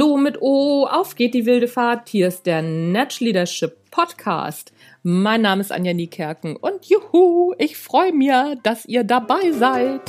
Hallo mit O, auf geht die wilde Fahrt. Hier ist der Natch Leadership Podcast. Mein Name ist Anja Niekerken und juhu, ich freue mich, dass ihr dabei seid.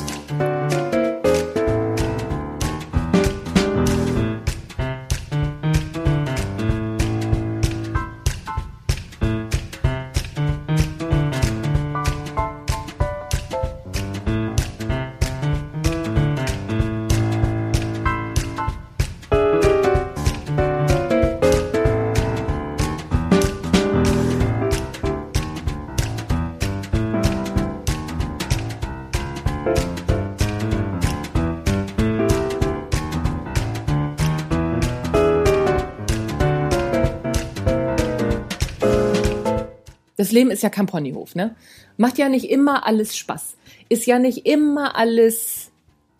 Das Leben ist ja kein Ponyhof, ne? Macht ja nicht immer alles Spaß. Ist ja nicht immer alles,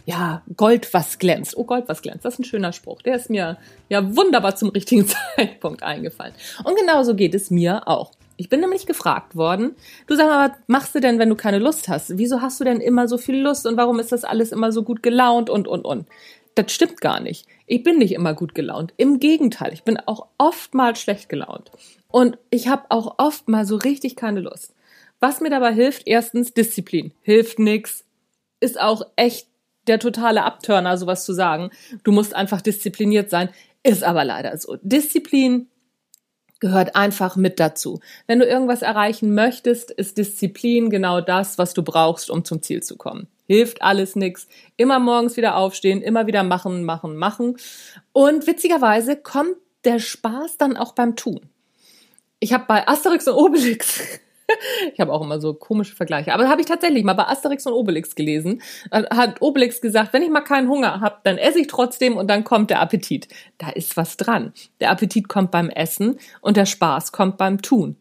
ja, Gold, was glänzt. Oh, Gold, was glänzt. Das ist ein schöner Spruch. Der ist mir ja wunderbar zum richtigen Zeitpunkt eingefallen. Und genauso geht es mir auch. Ich bin nämlich gefragt worden, du sag mal, was machst du denn, wenn du keine Lust hast? Wieso hast du denn immer so viel Lust und warum ist das alles immer so gut gelaunt und, und, und? Das stimmt gar nicht. Ich bin nicht immer gut gelaunt. Im Gegenteil, ich bin auch oftmals schlecht gelaunt. Und ich habe auch oft mal so richtig keine Lust. Was mir dabei hilft, erstens Disziplin. Hilft nix. Ist auch echt der totale Abturner, sowas zu sagen. Du musst einfach diszipliniert sein. Ist aber leider so. Disziplin gehört einfach mit dazu. Wenn du irgendwas erreichen möchtest, ist Disziplin genau das, was du brauchst, um zum Ziel zu kommen. Hilft alles nix. Immer morgens wieder aufstehen, immer wieder machen, machen, machen. Und witzigerweise kommt der Spaß dann auch beim Tun ich habe bei Asterix und Obelix ich habe auch immer so komische Vergleiche. Aber habe ich tatsächlich mal bei Asterix und Obelix gelesen. Hat Obelix gesagt, wenn ich mal keinen Hunger habe, dann esse ich trotzdem und dann kommt der Appetit. Da ist was dran. Der Appetit kommt beim Essen und der Spaß kommt beim Tun.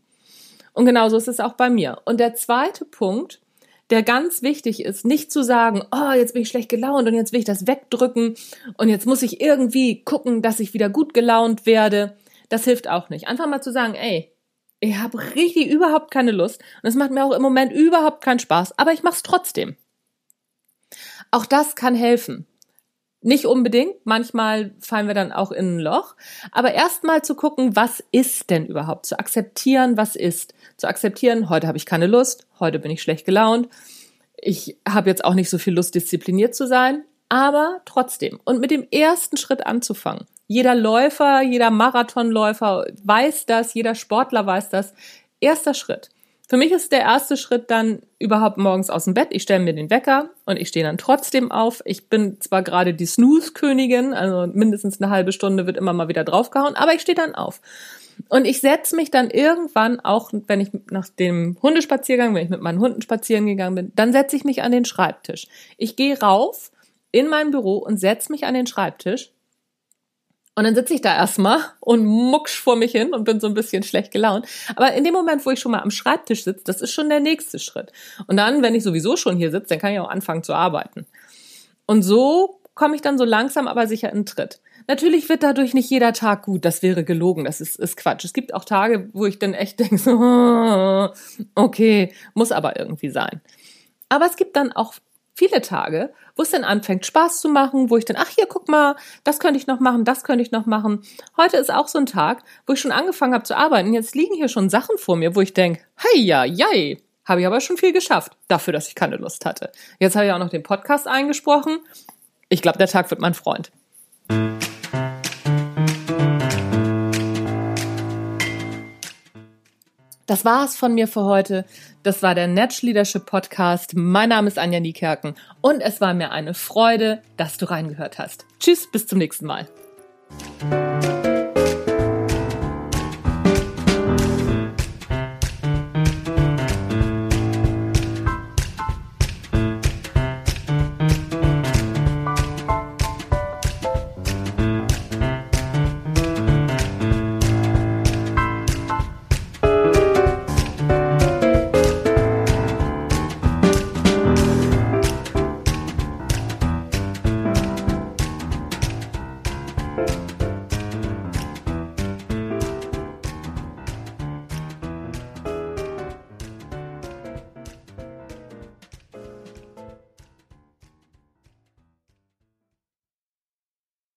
Und genauso ist es auch bei mir. Und der zweite Punkt, der ganz wichtig ist, nicht zu sagen, oh, jetzt bin ich schlecht gelaunt und jetzt will ich das wegdrücken und jetzt muss ich irgendwie gucken, dass ich wieder gut gelaunt werde. Das hilft auch nicht. Einfach mal zu sagen, ey, ich habe richtig überhaupt keine Lust und es macht mir auch im Moment überhaupt keinen Spaß, aber ich mache es trotzdem. Auch das kann helfen. Nicht unbedingt, manchmal fallen wir dann auch in ein Loch, aber erstmal zu gucken, was ist denn überhaupt, zu akzeptieren, was ist, zu akzeptieren, heute habe ich keine Lust, heute bin ich schlecht gelaunt, ich habe jetzt auch nicht so viel Lust, diszipliniert zu sein, aber trotzdem. Und mit dem ersten Schritt anzufangen. Jeder Läufer, jeder Marathonläufer weiß das, jeder Sportler weiß das. Erster Schritt. Für mich ist der erste Schritt dann überhaupt morgens aus dem Bett. Ich stelle mir den Wecker und ich stehe dann trotzdem auf. Ich bin zwar gerade die Snooze-Königin, also mindestens eine halbe Stunde wird immer mal wieder draufgehauen, aber ich stehe dann auf. Und ich setze mich dann irgendwann, auch wenn ich nach dem Hundespaziergang, wenn ich mit meinen Hunden spazieren gegangen bin, dann setze ich mich an den Schreibtisch. Ich gehe rauf in mein Büro und setze mich an den Schreibtisch und dann sitze ich da erstmal und mucksch vor mich hin und bin so ein bisschen schlecht gelaunt. Aber in dem Moment, wo ich schon mal am Schreibtisch sitze, das ist schon der nächste Schritt. Und dann, wenn ich sowieso schon hier sitze, dann kann ich auch anfangen zu arbeiten. Und so komme ich dann so langsam aber sicher in Tritt. Natürlich wird dadurch nicht jeder Tag gut, das wäre gelogen, das ist, ist Quatsch. Es gibt auch Tage, wo ich dann echt denke, so, okay, muss aber irgendwie sein. Aber es gibt dann auch viele Tage, wo es dann anfängt Spaß zu machen, wo ich dann, ach hier, guck mal, das könnte ich noch machen, das könnte ich noch machen. Heute ist auch so ein Tag, wo ich schon angefangen habe zu arbeiten. Jetzt liegen hier schon Sachen vor mir, wo ich denke, hey, ja, jai, habe ich aber schon viel geschafft, dafür, dass ich keine Lust hatte. Jetzt habe ich auch noch den Podcast eingesprochen. Ich glaube, der Tag wird mein Freund. Das war's von mir für heute. Das war der Natch Leadership Podcast. Mein Name ist Anja Niekerken und es war mir eine Freude, dass du reingehört hast. Tschüss, bis zum nächsten Mal.